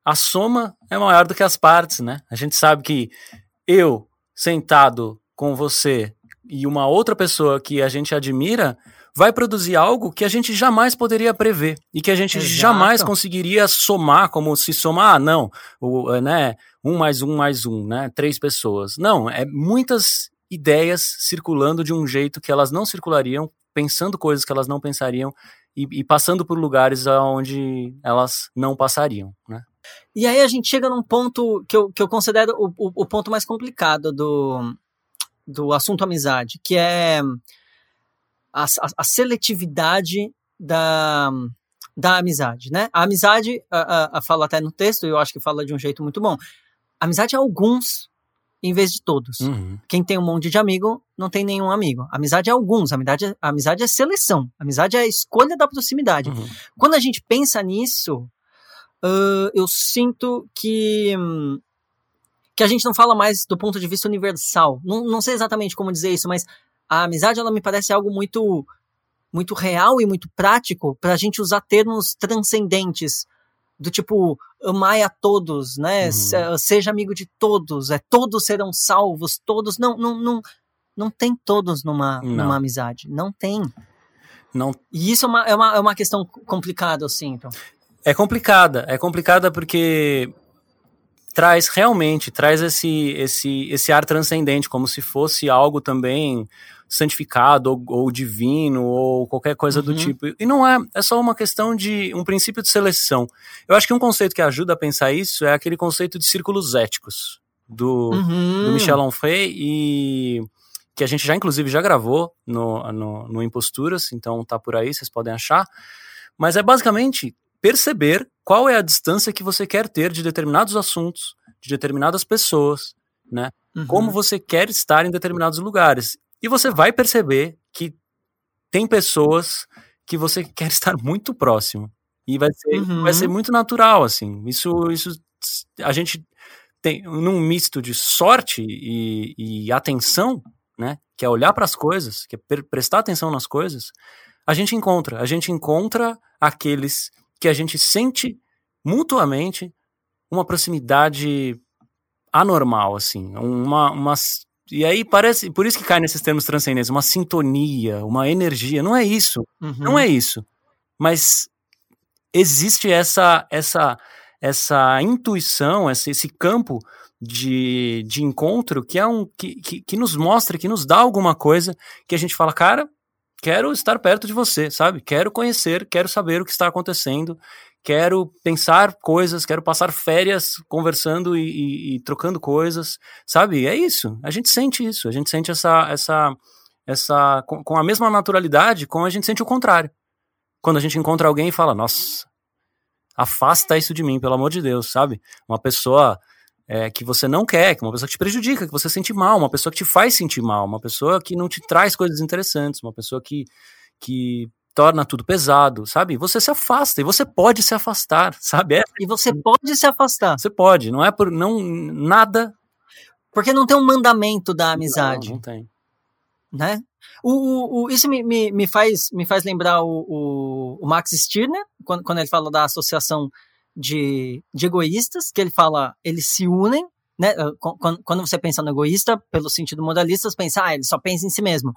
a soma é maior do que as partes, né? A gente sabe que eu sentado com você e uma outra pessoa que a gente admira vai produzir algo que a gente jamais poderia prever e que a gente Exato. jamais conseguiria somar como se somar, ah, não, o, né, um mais um mais um, né, três pessoas. Não, é muitas ideias circulando de um jeito que elas não circulariam, pensando coisas que elas não pensariam e, e passando por lugares onde elas não passariam, né? E aí a gente chega num ponto que eu, que eu considero o, o, o ponto mais complicado do, do assunto amizade, que é a, a, a seletividade da, da amizade, né? A amizade, a, a, a, fala até no texto, eu acho que fala de um jeito muito bom. A amizade é alguns em vez de todos. Uhum. Quem tem um monte de amigo, não tem nenhum amigo. Amizade é alguns, amizade é, amizade é seleção. Amizade é a escolha da proximidade. Uhum. Quando a gente pensa nisso, uh, eu sinto que. Hum, que a gente não fala mais do ponto de vista universal. Não, não sei exatamente como dizer isso, mas a amizade ela me parece algo muito muito real e muito prático para a gente usar termos transcendentes do tipo, amai a todos, né? Uhum. Seja amigo de todos, é todos serão salvos, todos. Não, não, não, não tem todos numa, não. numa amizade. Não tem. Não. E isso é uma, é uma, é uma questão complicada, eu sinto. É complicada, é complicada porque traz realmente, traz esse, esse, esse ar transcendente, como se fosse algo também santificado ou, ou divino ou qualquer coisa uhum. do tipo. E não é, é só uma questão de um princípio de seleção. Eu acho que um conceito que ajuda a pensar isso é aquele conceito de círculos éticos do, uhum. do Michel Onfray e que a gente já inclusive já gravou no, no, no Imposturas, então tá por aí, vocês podem achar. Mas é basicamente perceber qual é a distância que você quer ter de determinados assuntos, de determinadas pessoas, né? Uhum. Como você quer estar em determinados lugares. E você vai perceber que tem pessoas que você quer (laughs) estar muito próximo. E vai ser, uhum. vai ser muito natural, assim. Isso, isso a gente tem num misto de sorte e, e atenção, né? Que é olhar para as coisas, que é prestar atenção nas coisas. A gente encontra, a gente encontra aqueles que a gente sente mutuamente uma proximidade anormal, assim, uma, uma e aí parece, por isso que cai nesses termos transcendentes, uma sintonia, uma energia. Não é isso. Uhum. Não é isso. Mas existe essa essa essa intuição, esse, esse campo de, de encontro que é um que, que, que nos mostra, que nos dá alguma coisa que a gente fala, cara, quero estar perto de você, sabe? Quero conhecer, quero saber o que está acontecendo, quero pensar coisas, quero passar férias conversando e, e, e, trocando coisas, sabe? É isso. A gente sente isso. A gente sente essa, essa, essa, com, com, a mesma naturalidade, como a gente sente o contrário. Quando a gente encontra alguém e fala, nossa, afasta isso de mim, pelo amor de Deus, sabe? Uma pessoa é, que você não quer, uma pessoa que te prejudica, que você sente mal, uma pessoa que te faz sentir mal, uma pessoa que não te traz coisas interessantes, uma pessoa que, que torna tudo pesado, sabe? Você se afasta e você pode se afastar, (laughs) sabe? É, E você pode se afastar. você pode, não é por não nada Porque não tem um mandamento da amizade. Não, não tem. né? O, o- o- isso me, me, me, faz, me faz lembrar o, o, o Max Stirner, quando, quando ele fala da associação de, de egoístas, que ele fala, eles se unem, né? Qu- Quando, você pensa no egoísta, pelo sentido moralista, você pensa, ah, ele só pensa em si mesmo.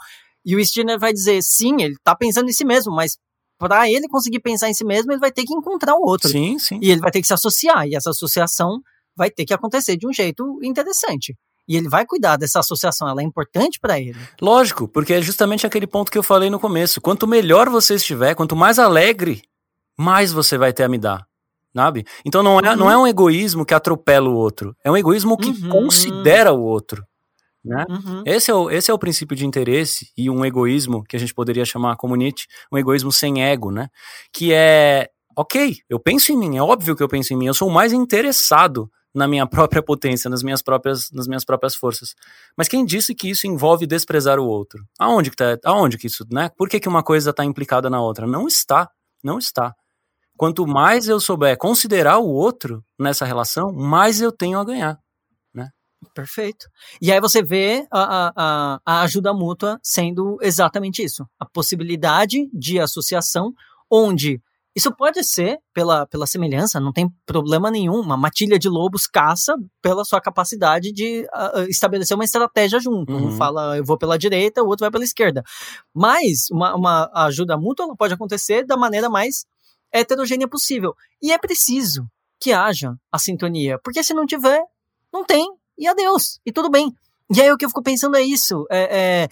E o Stirner vai dizer, sim, ele tá pensando em si mesmo, mas para ele conseguir pensar em si mesmo, ele vai ter que encontrar o outro. Sim, sim. E ele vai ter que se associar, e essa associação vai ter que acontecer de um jeito interessante. E ele vai cuidar dessa associação, ela é importante para ele. Lógico, porque é justamente aquele ponto que eu falei no começo. Quanto melhor você estiver, quanto mais alegre, mais você vai ter a me dar. Sabe? Então não é, Uhum. não é um egoísmo que atropela o outro. É um egoísmo que Uhum. considera o outro. Né? Uhum. Esse é, o, esse é o princípio de interesse e um egoísmo que a gente poderia chamar como Nietzsche, um egoísmo sem ego, né? Que é, ok, eu penso em mim, é óbvio que eu penso em mim, eu sou o mais interessado na minha (laughs) própria potência, nas minhas próprias, nas minhas próprias forças. Mas quem disse que isso envolve desprezar o outro? Aonde que tá, aonde que isso, né? Por que, que uma coisa está implicada na outra? Não está, não está. Quanto mais eu souber considerar o outro nessa relação, mais eu tenho a ganhar. Perfeito. E aí você vê a, a, a, ajuda mútua sendo exatamente isso. A possibilidade de associação, onde isso pode ser pela, pela semelhança, não tem problema nenhum. Uma matilha de lobos caça pela sua capacidade de ah, estabelecer uma estratégia junto. Um Uhum. fala, eu vou pela direita, o outro vai pela esquerda. Mas uma, uma ajuda mútua pode acontecer da maneira mais heterogênea possível. E é preciso que haja a sintonia, porque se não tiver, não tem, e adeus, e tudo bem. E aí o que eu fico pensando é isso, é, é,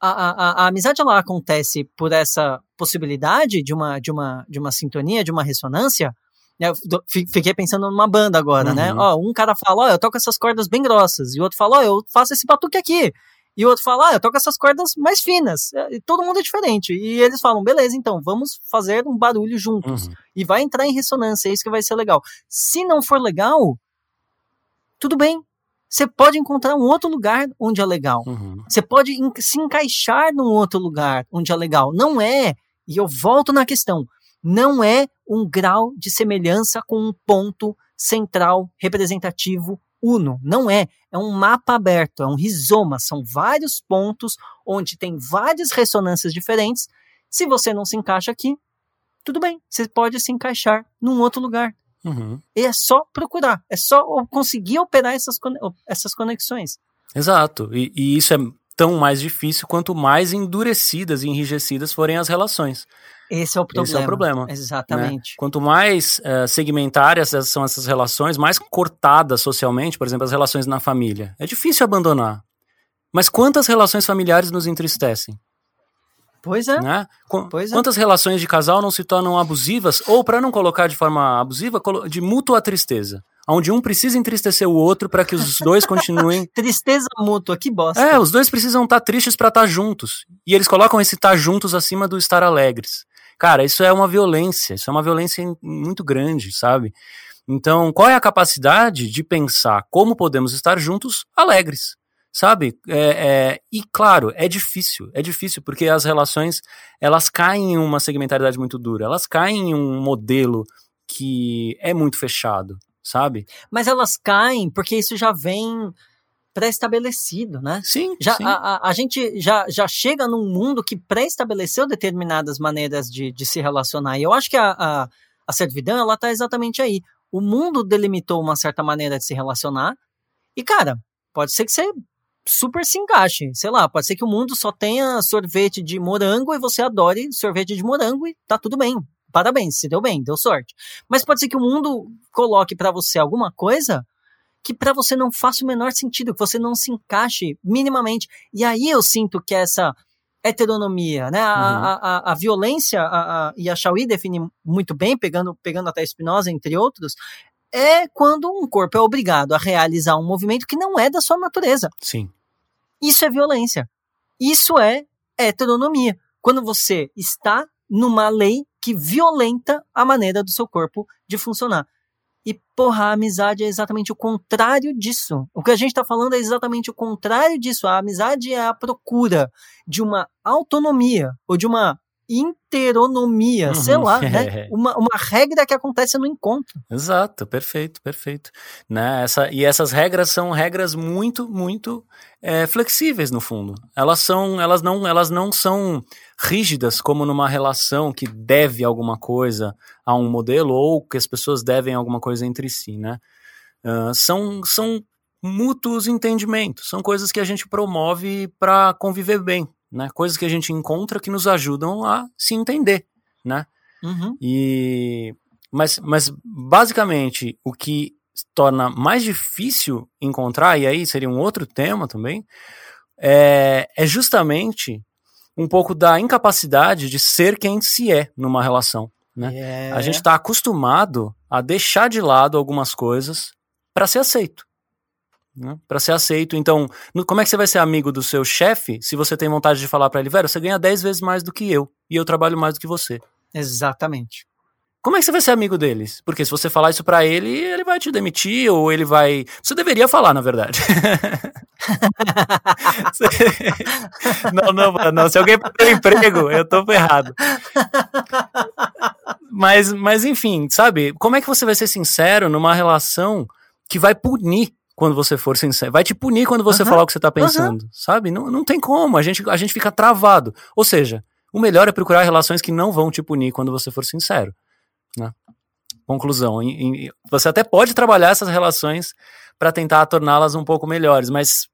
a, a, a amizade ela acontece por essa possibilidade de uma, de uma, de uma sintonia, de uma ressonância, né, eu Fiquei pensando numa banda agora, né? Uhum. Ó, um cara fala, ó, eu toco essas cordas bem grossas, e o outro fala, ó, eu faço esse batuque aqui. E o outro fala, ah, eu toco essas cordas mais finas. É, E todo mundo é diferente. E eles falam, beleza, então, vamos fazer um barulho juntos. Uhum. E vai entrar em ressonância, é isso que vai ser legal. Se não for legal, tudo bem. Você pode encontrar um outro lugar onde é legal. Uhum. Você pode se encaixar num outro lugar onde é legal. Não é, e eu volto na questão, não é um grau de semelhança com um ponto central representativo uno. Não é. É um mapa aberto, é um rizoma. São vários pontos onde tem várias ressonâncias diferentes. Se você não se encaixa aqui, tudo bem. Você pode se encaixar num outro lugar. Uhum. E é só procurar. É só conseguir operar essas, essas conexões. Exato. E, e isso é tão mais difícil quanto mais endurecidas e enrijecidas forem as relações. Esse é o problema. Esse é o problema, Exatamente. Quanto mais eh, segmentárias são essas relações, mais cortadas socialmente, por exemplo, as relações na família. É difícil abandonar. Mas quantas relações familiares nos entristecem? Pois é. Né? Qu- Pois é. Quantas relações de casal não se tornam abusivas, ou para não colocar de forma abusiva, de mútua tristeza, onde um precisa entristecer o outro para que os dois continuem. (laughs) Tristeza mútua, que bosta. É, os dois precisam estar tristes para estar juntos. E eles colocam esse estar juntos acima do estar alegres. Cara, isso é uma violência, isso é uma violência muito grande, sabe? Então, qual é a capacidade de pensar como podemos estar juntos alegres? Sabe? É, é, e claro, é difícil, é difícil, porque as relações elas caem em uma segmentaridade muito dura, elas caem em um modelo que é muito fechado, sabe? Mas elas caem porque isso já vem pré-estabelecido, né? Sim, Já, sim. a, a, a gente já, já chega num mundo que pré-estabeleceu determinadas maneiras de, de se relacionar. E eu acho que a, a, a servidão, ela tá exatamente aí. O mundo delimitou uma certa maneira de se relacionar. E, cara, pode ser que você super se encaixe. Sei lá, pode ser que o mundo só tenha sorvete de morango e você adore sorvete de morango e tá tudo bem. Parabéns, se deu bem, deu sorte. Mas pode ser que o mundo coloque pra você alguma coisa que pra você não faça o menor sentido, que você não se encaixe minimamente. E aí eu sinto que essa heteronomia, né, a, Uhum. a, a, a violência, a, a, e a Chauí define muito bem, pegando, pegando até Spinoza, entre outros, é quando um corpo é obrigado a realizar um movimento que não é da sua natureza. Sim. Isso é violência. Isso é heteronomia. Quando você está numa lei que violenta a maneira do seu corpo de funcionar. E, porra, a amizade é exatamente o contrário disso. O que a gente está falando é exatamente o contrário disso. A amizade é a procura de uma autonomia ou de uma interonomia, uhum, sei lá, né? (laughs) Uma, uma regra que acontece no encontro. Exato, perfeito, perfeito. Né? Essa, e essas regras são regras muito, muito é, flexíveis no fundo. Elas são, elas não, elas não são rígidas como numa relação que deve alguma coisa a um modelo ou que as pessoas devem alguma coisa entre si, né? Uh, são, são mútuos entendimentos, são coisas que a gente promove para conviver bem, né? Coisas que a gente encontra que nos ajudam a se entender, né? Uhum. E mas, mas basicamente o que torna mais difícil encontrar e aí seria um outro tema também é, é justamente um pouco da incapacidade de ser quem se é numa relação, né? É. A gente está acostumado a deixar de lado algumas coisas para ser aceito né, para ser aceito. Então, no, como é que você vai ser amigo do seu chefe se você tem vontade de falar para ele, velho, você ganha 10 vezes mais do que eu e eu trabalho mais do que você? Exatamente. Como é que você vai ser amigo deles? Porque se você falar isso para ele, ele vai te demitir ou ele vai. Você deveria falar, na verdade. (laughs) não, não, não. Se alguém perder emprego, eu tô ferrado. Mas, mas enfim, sabe? Como é que você vai ser sincero numa relação que vai punir quando você for sincero. Vai te punir quando você falar o que você tá pensando, sabe? Não, não tem como, a gente, a gente fica travado. Ou seja, o melhor é procurar relações que não vão te punir quando você for sincero. Né? Conclusão, em, em, você até pode trabalhar essas relações para tentar torná-las um pouco melhores, mas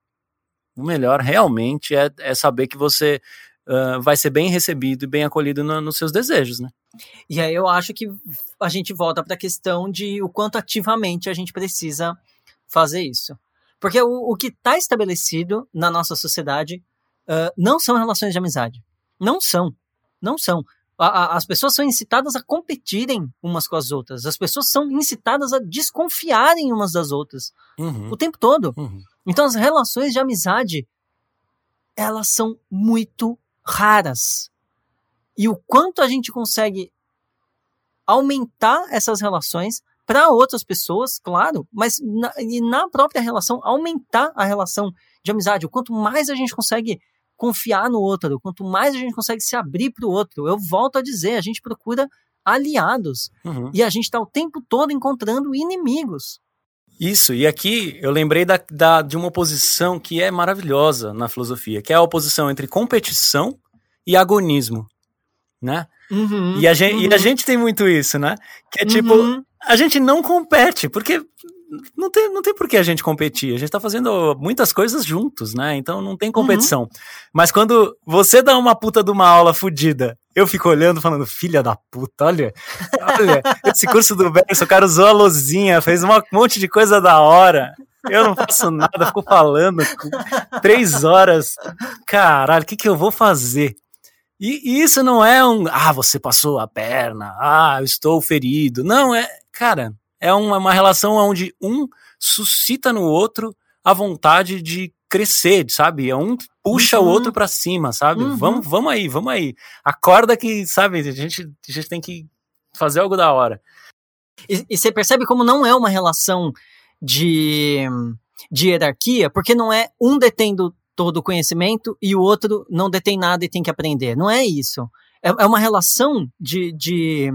o melhor realmente é, é saber que você uh, vai ser bem recebido e bem acolhido no, nos seus desejos, né? E aí eu acho que a gente volta para a questão de o quanto ativamente a gente precisa fazer isso. Porque o, o que está estabelecido na nossa sociedade uh, não são relações de amizade. Não são. Não são. A, a, as pessoas são incitadas a competirem umas com as outras. As pessoas são incitadas a desconfiarem umas das outras. Uhum. O tempo todo. Uhum. Então as relações de amizade, elas são muito raras. E o quanto a gente consegue aumentar essas relações para outras pessoas, claro, mas na, e na própria relação, aumentar a relação de amizade. O quanto mais a gente consegue confiar no outro, quanto mais a gente consegue se abrir para o outro. Eu volto a dizer, a gente procura aliados uhum. e a gente está o tempo todo encontrando inimigos. Isso, e aqui eu lembrei da, da, de uma oposição que é maravilhosa na filosofia, que é a oposição entre competição e agonismo, né? Uhum, e, a gente, uhum. e a gente tem muito isso, né? Que é tipo, Uhum. a gente não compete, porque não tem, não tem por que a gente competir. A gente tá fazendo muitas coisas juntos, né? Então não tem competição. Mas quando você dá uma puta de uma aula fodida, eu fico olhando falando, filha da puta, olha, olha, esse curso do Berço, o cara usou a luzinha, fez um monte de coisa da hora. Eu não faço nada, fico falando três horas. Caralho, o que, que eu vou fazer? E, e isso não é um, ah, você passou a perna, ah, eu estou ferido. Não, é, cara, é uma, uma relação onde um suscita no outro a vontade de crescer, sabe? É um puxa Uhum. o outro pra cima, sabe? Uhum. Vamos, vamos aí, vamos aí. Acorda que, sabe, a gente, a gente tem que fazer algo da hora. E, e você percebe como não é uma relação de, de hierarquia, porque não é um detendo todo o conhecimento e o outro não detém nada e tem que aprender. Não é isso. É, é uma relação de, de,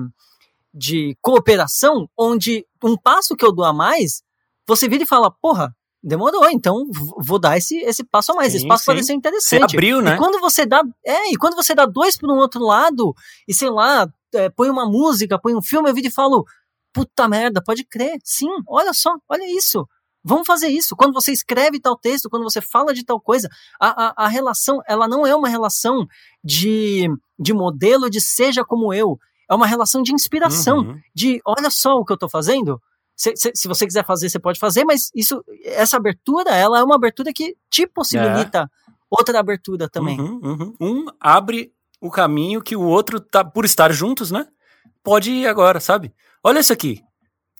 de cooperação onde um passo que eu dou a mais, você vira e fala, porra, demorou, então vou dar esse, esse passo a mais. Sim, esse passo sim. parece ser Você interessante. abriu, né? E quando você dá, é, e quando você dá dois para um outro lado, e sei lá, é, põe uma música, põe um filme, eu viro e falo, puta merda, pode crer, sim, olha só, olha isso. Vamos fazer isso. Quando você escreve tal texto, quando você fala de tal coisa, a, a, a relação, ela não é uma relação de, de modelo de seja como eu. É uma relação de inspiração, Uhum. de olha só o que eu tô fazendo. Se, se, se você quiser fazer, você pode fazer, mas isso, essa abertura, ela é uma abertura que te possibilita outra abertura também. Uhum, uhum. Um abre o caminho que o outro, tá, por estar juntos, né? Pode ir agora, sabe? Olha isso aqui.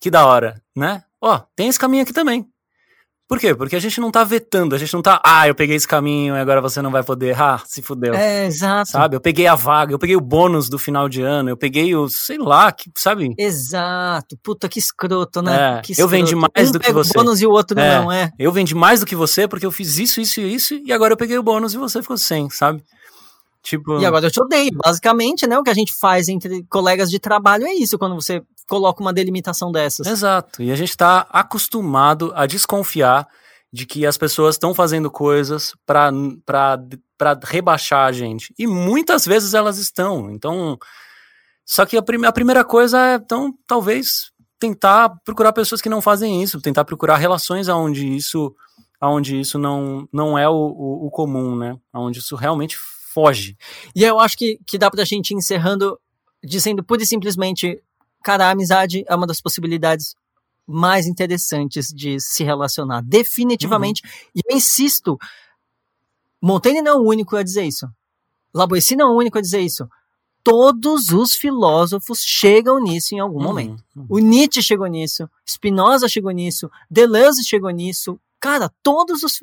Que da hora, né? Ó, tem esse caminho aqui também. Por quê? Porque a gente não tá vetando, a gente não tá, ah, eu peguei esse caminho e agora você não vai poder, ah, se fudeu. É, exato. Sabe? Eu peguei a vaga, eu peguei o bônus do final de ano, eu peguei o, sei lá, que, sabe? Exato. Puta, que escroto, né? É, que eu vendi escroto. mais um do que pega o você. bônus e o outro É. não, é. Eu vendi mais do que você porque eu fiz isso, isso e isso, e agora eu peguei o bônus e você ficou sem, sabe? Tipo... E agora eu te odeio. Basicamente, né? O que a gente faz entre colegas de trabalho é isso, quando você coloca uma delimitação dessas. Exato. E a gente está acostumado a desconfiar de que as pessoas estão fazendo coisas para rebaixar a gente. E muitas vezes elas estão. Então. Só que a, prim a primeira coisa é, então, talvez tentar procurar pessoas que não fazem isso, tentar procurar relações onde isso, aonde isso não, não é o, o, o comum, né? Onde isso realmente foge. E eu acho que, que dá pra gente ir encerrando dizendo pura e simplesmente, cara, a amizade é uma das possibilidades mais interessantes de se relacionar. Definitivamente. Uhum. E eu insisto, Montaigne não é o único a dizer isso. Lavoisier não é o único a dizer isso. Todos os filósofos chegam nisso em algum uhum. momento. Uhum. O Nietzsche chegou nisso, Spinoza chegou nisso, Deleuze chegou nisso, Cara, todos os.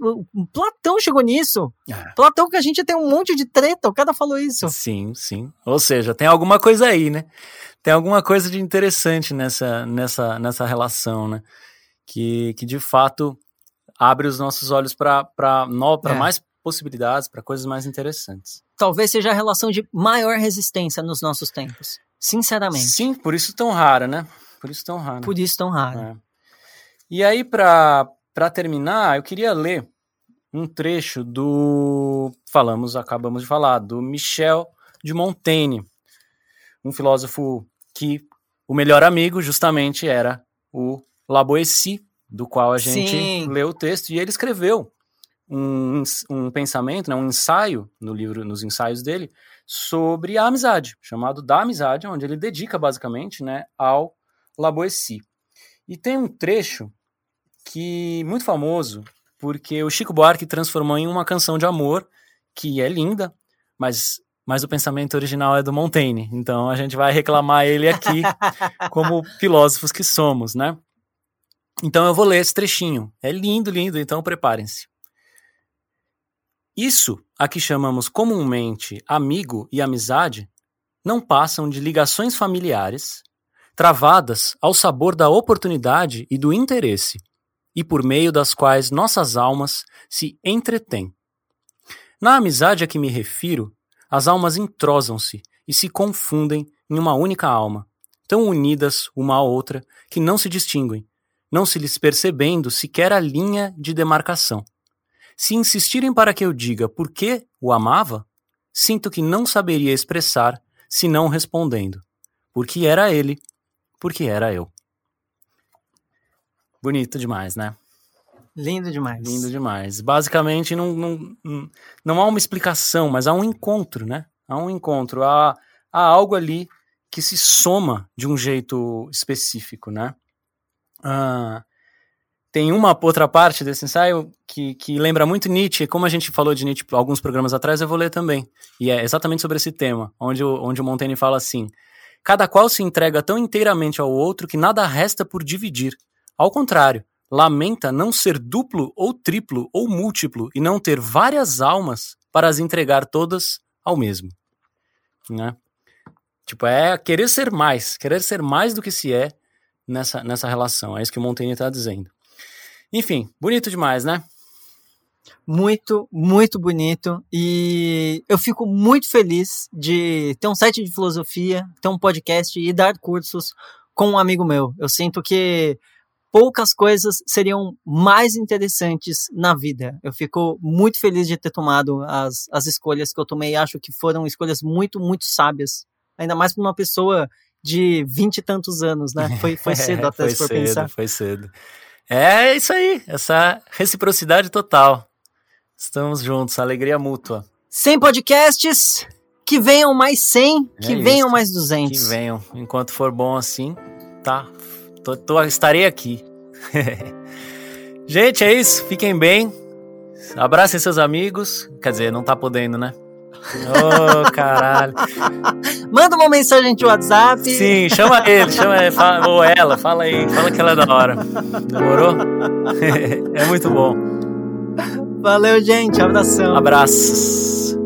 Platão chegou nisso. É. Platão que a gente tem um monte de treta, o cara falou isso. Sim, sim. Ou seja, tem alguma coisa aí, né? Tem alguma coisa de interessante nessa, nessa, nessa relação, né? Que, que de fato abre os nossos olhos para é. mais possibilidades, para coisas mais interessantes. Talvez seja a relação de maior resistência nos nossos tempos. Sinceramente. Sim, por isso tão rara, né? Por isso tão rara. Por isso tão rara. É. E aí, para para terminar, eu queria ler um trecho do. Falamos, acabamos de falar, do Michel de Montaigne, um filósofo que o melhor amigo justamente era o Laboessi, do qual a gente Sim. leu o texto, e ele escreveu um, um pensamento, né, um ensaio no livro, nos ensaios dele, sobre a amizade, chamado Da Amizade, onde ele dedica basicamente né, ao Laboessi. E tem um trecho que muito famoso, porque o Chico Buarque transformou em uma canção de amor que é linda, mas mas o pensamento original é do Montaigne. Então a gente vai reclamar ele aqui (laughs) como filósofos que somos, né? Então eu vou ler esse trechinho. É lindo, lindo, então preparem-se. Isso a que chamamos comumente amigo e amizade não passam de ligações familiares travadas ao sabor da oportunidade e do interesse e por meio das quais nossas almas se entretêm. Na amizade a que me refiro, as almas entrosam-se e se confundem em uma única alma, tão unidas uma à outra que não se distinguem, não se lhes percebendo sequer a linha de demarcação. Se insistirem para que eu diga por que o amava, sinto que não saberia expressar, senão respondendo: porque era ele, porque era eu. Bonito demais, né? Lindo demais. Lindo demais. Basicamente, não, não, não há uma explicação, mas há um encontro, né? Há um encontro, há, há algo ali que se soma de um jeito específico, né? Ah, tem uma outra parte desse ensaio que, que lembra muito Nietzsche, como a gente falou de Nietzsche alguns programas atrás, eu vou ler também. E é exatamente sobre esse tema, onde o, onde o Montaigne fala assim: Cada qual se entrega tão inteiramente ao outro que nada resta por dividir ao contrário, lamenta não ser duplo ou triplo ou múltiplo e não ter várias almas para as entregar todas ao mesmo. Né? Tipo, é querer ser mais, querer ser mais do que se é nessa, nessa relação. É isso que o Montaigne está dizendo. Enfim, bonito demais, né? Muito, muito bonito. E eu fico muito feliz de ter um site de filosofia, ter um podcast e dar cursos com um amigo meu. Eu sinto que poucas coisas seriam mais interessantes na vida. Eu fico muito feliz de ter tomado as, as escolhas que eu tomei. Acho que foram escolhas muito, muito sábias. Ainda mais para uma pessoa de vinte e tantos anos, né? Foi, (laughs) foi cedo até se for cedo, pensar. Foi cedo. É isso aí, essa reciprocidade total. Estamos juntos, alegria mútua. Sem podcasts, que venham mais 100, que é venham mais 200. Que venham. Enquanto for bom assim, tá Tô, tô, estarei aqui. (laughs) Gente, é isso. Fiquem bem. Abracem seus amigos. Quer dizer, não tá podendo, né? Ô, oh, caralho. Manda uma mensagem de WhatsApp. Sim, chama ele, chama ele, fala, ou ela, fala aí, fala que ela é da hora. Demorou? (laughs) é muito bom. Valeu, gente. Abração. Abraços.